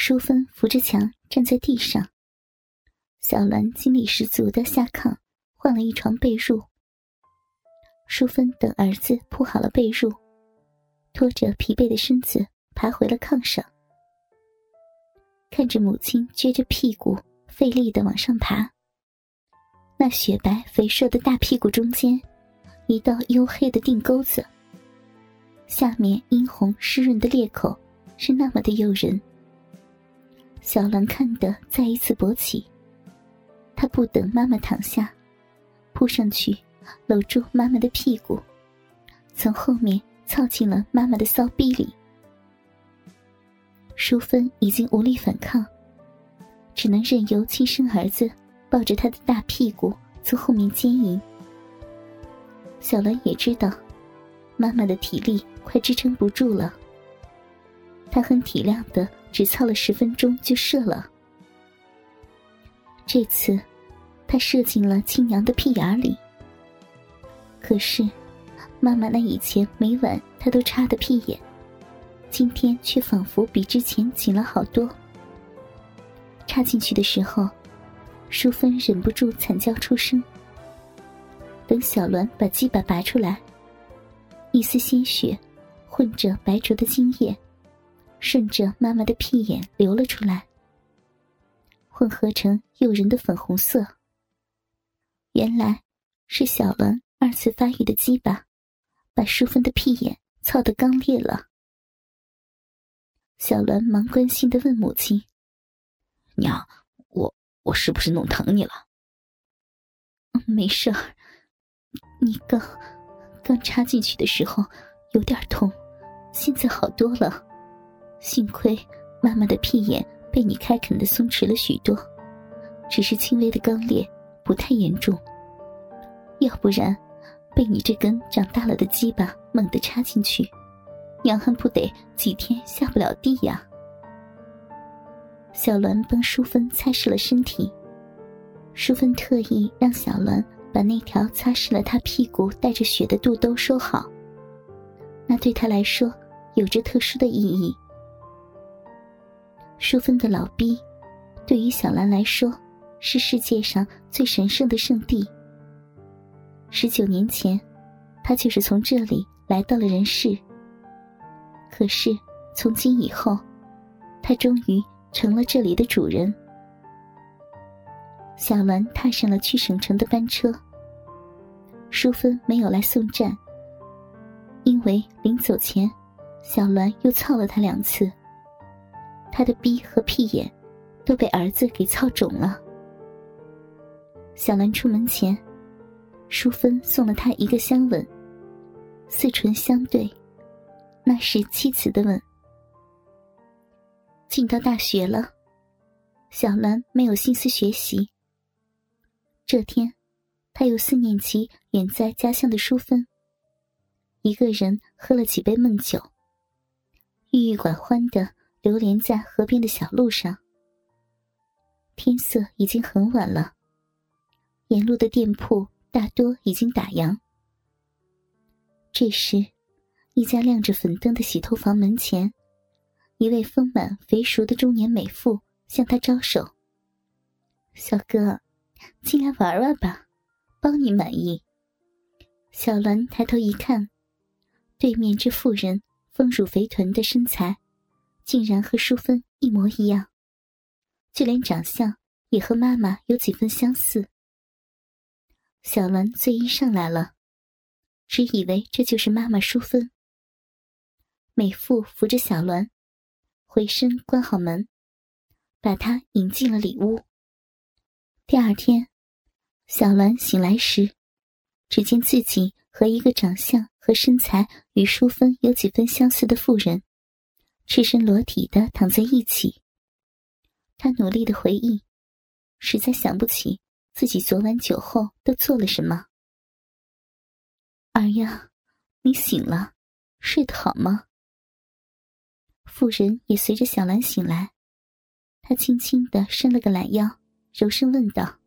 淑芬扶着墙站在地上，小兰精力十足的下炕换了一床被褥。淑芬等儿子铺好了被褥，拖着疲惫的身子爬回了炕上，看着母亲撅着屁股费力的往上爬。那雪白肥硕的大屁股中间，一道黝黑的腚沟子，下面殷红湿润的裂口是那么的诱人。小兰看得再一次勃起，她不等妈妈躺下，扑上去搂住妈妈的屁股，从后面操进了妈妈的骚逼里。淑芬已经无力反抗，只能任由亲生儿子抱着她的大屁股从后面奸淫。小兰也知道，妈妈的体力快支撑不住了，她很体谅的。只操了十分钟就射了。这次，他射进了亲娘的屁眼里。可是，妈妈那以前每晚他都插的屁眼，今天却仿佛比之前紧了好多。插进去的时候，淑芬忍不住惨叫出声。等小栾把鸡巴拔出来，一丝鲜血混着白灼的精液。顺着妈妈的屁眼流了出来，混合成诱人的粉红色。原来是小伦二次发育的鸡巴，把淑芬的屁眼操得刚裂了。小伦忙关心的问母亲：“娘，我我是不是弄疼你了？”“没事儿，你刚刚插进去的时候有点痛，现在好多了。”幸亏妈妈的屁眼被你开垦的松弛了许多，只是轻微的肛裂，不太严重。要不然，被你这根长大了的鸡巴猛地插进去，娘还不得几天下不了地呀？小栾帮淑芬擦拭了身体，淑芬特意让小栾把那条擦拭了她屁股带着血的肚兜收好，那对她来说有着特殊的意义。淑芬的老逼，对于小兰来说，是世界上最神圣的圣地。十九年前，他就是从这里来到了人世。可是，从今以后，他终于成了这里的主人。小兰踏上了去省城的班车。淑芬没有来送站，因为临走前，小兰又操了他两次。他的逼和屁眼都被儿子给操肿了。小兰出门前，淑芬送了他一个香吻，四唇相对，那是妻子的吻。进到大学了，小兰没有心思学习。这天，他又思念起远在家乡的淑芬，一个人喝了几杯闷酒，郁郁寡欢的。流连在河边的小路上，天色已经很晚了。沿路的店铺大多已经打烊。这时，一家亮着粉灯的洗头房门前，一位丰满肥熟的中年美妇向他招手：“小哥，进来玩玩吧，包你满意。”小兰抬头一看，对面这妇人丰乳肥臀的身材。竟然和淑芬一模一样，就连长相也和妈妈有几分相似。小兰醉意上来了，只以为这就是妈妈淑芬。美妇扶着小兰，回身关好门，把她引进了里屋。第二天，小兰醒来时，只见自己和一个长相和身材与淑芬有几分相似的妇人。赤身裸体的躺在一起，他努力的回忆，实在想不起自己昨晚酒后都做了什么。二丫，你醒了，睡得好吗？妇人也随着小兰醒来，她轻轻的伸了个懒腰，柔声问道：“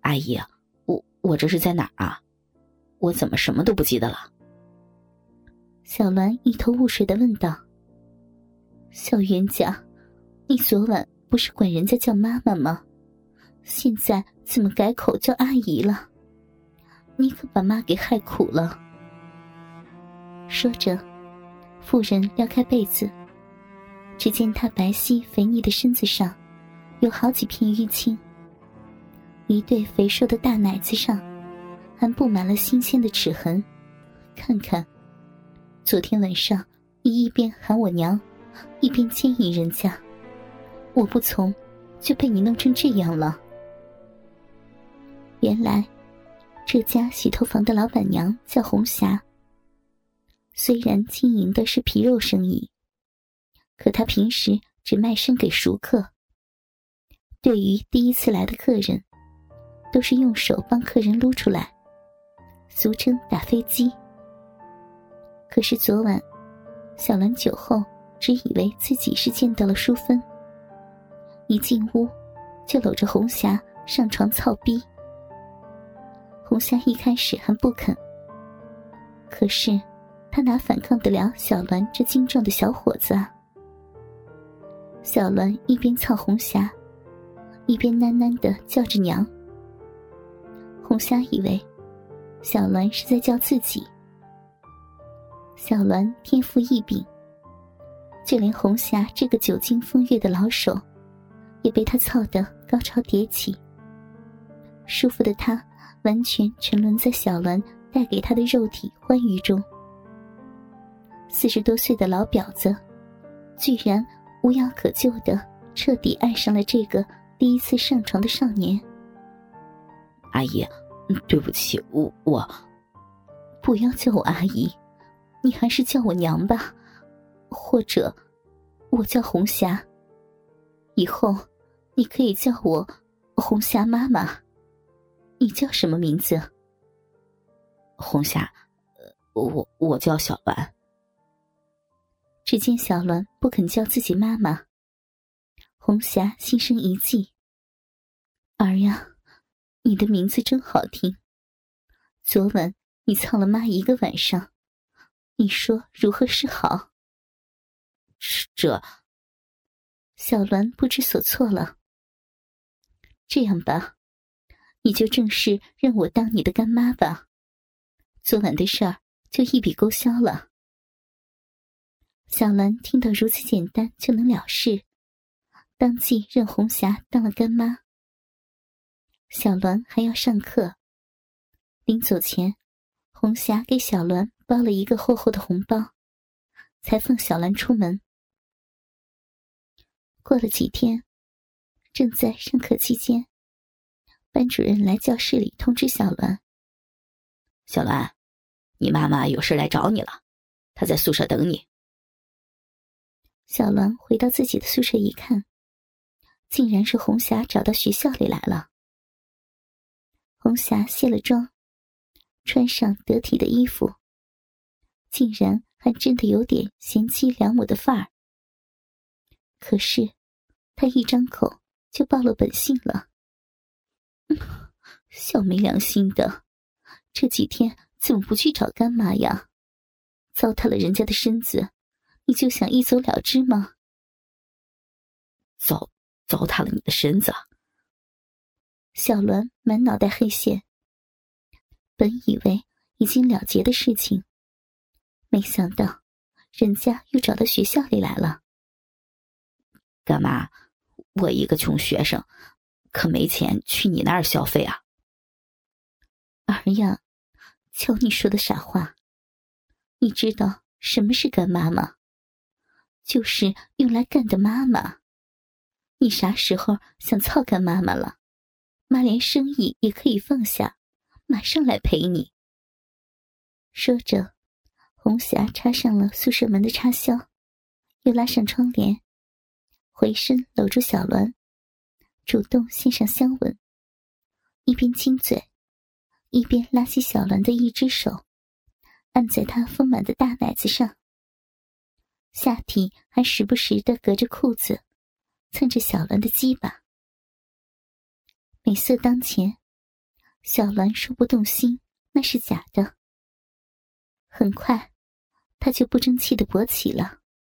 阿姨，我我这是在哪儿啊？我怎么什么都不记得了？”小兰一头雾水的问道。小冤家，你昨晚不是管人家叫妈妈吗？现在怎么改口叫阿姨了？你可把妈给害苦了。”说着，妇人撩开被子，只见她白皙肥腻的身子上有好几片淤青，一对肥硕的大奶子上还布满了新鲜的齿痕。看看，昨天晚上你一边喊我娘，一边奸淫人家。我不从，就被你弄成这样了。原来，这家洗头房的老板娘叫红霞。虽然经营的是皮肉生意，可她平时只卖身给熟客。对于第一次来的客人，都是用手帮客人撸出来，俗称打飞机。可是昨晚，小兰酒后只以为自己是见到了淑芬。一进屋，就搂着红霞上床操逼。红霞一开始还不肯，可是她哪反抗得了小栾这精壮的小伙子啊？小栾一边操红霞，一边喃喃的叫着娘。红霞以为小栾是在叫自己。小栾天赋异禀，就连红霞这个久经风月的老手。也被他操得高潮迭起，舒服的他完全沉沦在小栾带给他的肉体欢愉中。四十多岁的老婊子，居然无药可救的彻底爱上了这个第一次上床的少年。阿姨，对不起，我我不要叫我阿姨，你还是叫我娘吧，或者我叫红霞。以后。你可以叫我红霞妈妈。你叫什么名字？红霞，我我叫小兰。只见小兰不肯叫自己妈妈，红霞心生一计。儿呀，你的名字真好听。昨晚你操了妈一个晚上，你说如何是好？这，小栾不知所措了。这样吧，你就正式认我当你的干妈吧。昨晚的事儿就一笔勾销了。小兰听到如此简单就能了事，当即认红霞当了干妈。小栾还要上课，临走前，红霞给小栾包了一个厚厚的红包，才放小兰出门。过了几天。正在上课期间，班主任来教室里通知小栾：“小栾，你妈妈有事来找你了，她在宿舍等你。”小栾回到自己的宿舍一看，竟然是红霞找到学校里来了。红霞卸了妆，穿上得体的衣服，竟然还真的有点贤妻良母的范儿。可是，他一张口。就暴露本性了，小没良心的，这几天怎么不去找干妈呀？糟蹋了人家的身子，你就想一走了之吗？糟糟蹋了你的身子。小栾满脑袋黑线，本以为已经了结的事情，没想到人家又找到学校里来了。干妈？我一个穷学生，可没钱去你那儿消费啊！儿呀，瞧你说的傻话！你知道什么是干妈吗？就是用来干的妈妈。你啥时候想操干妈妈了？妈连生意也可以放下，马上来陪你。说着，红霞插上了宿舍门的插销，又拉上窗帘。回身搂住小栾，主动献上香吻，一边亲嘴，一边拉起小栾的一只手，按在他丰满的大奶子上。下体还时不时的隔着裤子蹭着小栾的鸡巴。美色当前，小栾说不动心那是假的。很快，他就不争气的勃起了。